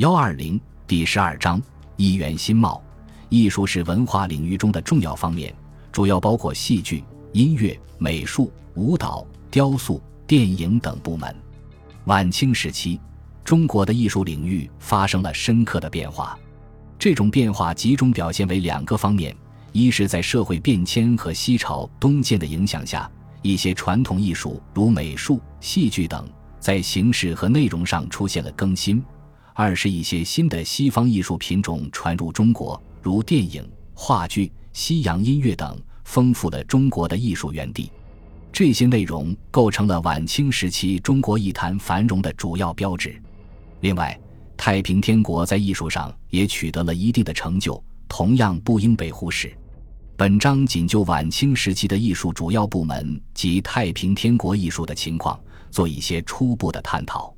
幺二零第十二章一元新貌。艺术是文化领域中的重要方面，主要包括戏剧、音乐、美术、舞蹈、雕塑、电影等部门。晚清时期，中国的艺术领域发生了深刻的变化。这种变化集中表现为两个方面：一是，在社会变迁和西朝东渐的影响下，一些传统艺术如美术、戏剧等，在形式和内容上出现了更新。二是一些新的西方艺术品种传入中国，如电影、话剧、西洋音乐等，丰富了中国的艺术园地。这些内容构成了晚清时期中国艺坛繁荣的主要标志。另外，太平天国在艺术上也取得了一定的成就，同样不应被忽视。本章仅就晚清时期的艺术主要部门及太平天国艺术的情况做一些初步的探讨。